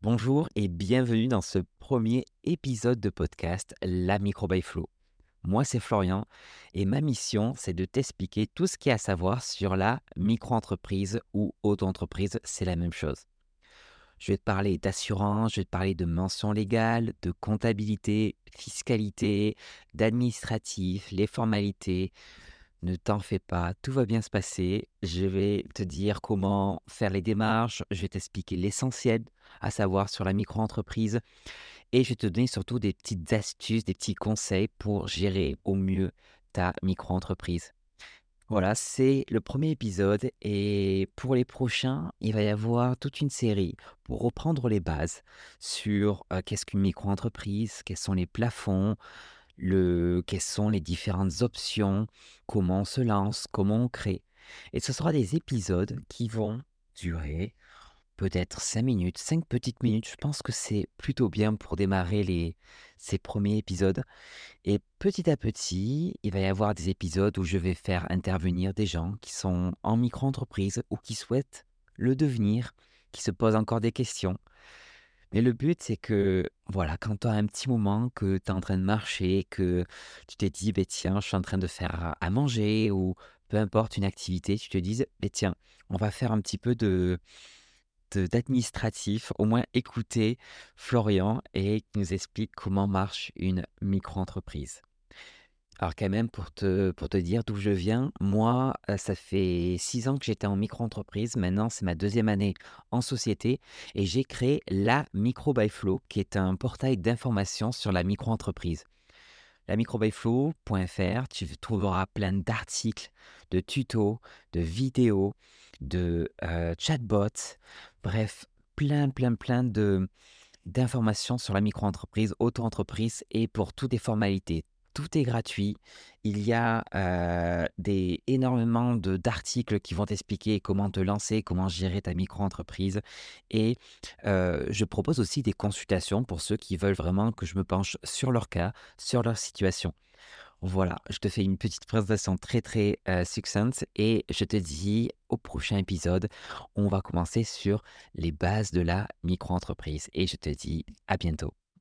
Bonjour et bienvenue dans ce premier épisode de podcast La Micro by Flow. Moi, c'est Florian et ma mission, c'est de t'expliquer tout ce qu'il y a à savoir sur la micro-entreprise ou auto-entreprise, c'est la même chose. Je vais te parler d'assurance, je vais te parler de mention légale, de comptabilité, fiscalité, d'administratif, les formalités, ne t'en fais pas, tout va bien se passer. Je vais te dire comment faire les démarches, je vais t'expliquer l'essentiel, à savoir sur la micro-entreprise, et je vais te donner surtout des petites astuces, des petits conseils pour gérer au mieux ta micro-entreprise. Voilà, c'est le premier épisode et pour les prochains, il va y avoir toute une série pour reprendre les bases sur euh, qu'est-ce qu'une micro-entreprise, quels sont les plafonds, le, quelles sont les différentes options, comment on se lance, comment on crée. Et ce sera des épisodes qui vont durer peut-être 5 minutes, 5 petites minutes. Je pense que c'est plutôt bien pour démarrer les, ces premiers épisodes. Et petit à petit, il va y avoir des épisodes où je vais faire intervenir des gens qui sont en micro-entreprise ou qui souhaitent le devenir, qui se posent encore des questions. Mais le but, c'est que, voilà, quand tu as un petit moment, que tu es en train de marcher, que tu t'es dit, «Beh, tiens, je suis en train de faire à manger» ou peu importe, une activité, tu te dises: «Beh, tiens, on va faire un petit peu de d'administratif, au moins écouter Florian et qui nous explique comment marche une micro-entreprise». Alors quand même, pour te, dire d'où je viens, moi, euh, ça fait six ans que j'étais en micro-entreprise. Maintenant, c'est ma deuxième année en société et j'ai créé la Micro by qui est un portail d'information sur la micro-entreprise. La microbyflow.fr, tu trouveras plein d'articles, de tutos, de vidéos, de euh, chatbots, bref, plein, plein, plein de d'informations sur la micro-entreprise, auto-entreprise et pour toutes les formalités tout est gratuit. Il y a des, énormément d'articles qui vont t'expliquer comment te lancer, comment gérer ta micro-entreprise. Et je propose aussi des consultations pour ceux qui veulent vraiment que je me penche sur leur cas, sur leur situation. Voilà, je te fais une petite présentation très très succincte et je te dis au prochain épisode, on va commencer sur les bases de la micro-entreprise. Et je te dis à bientôt.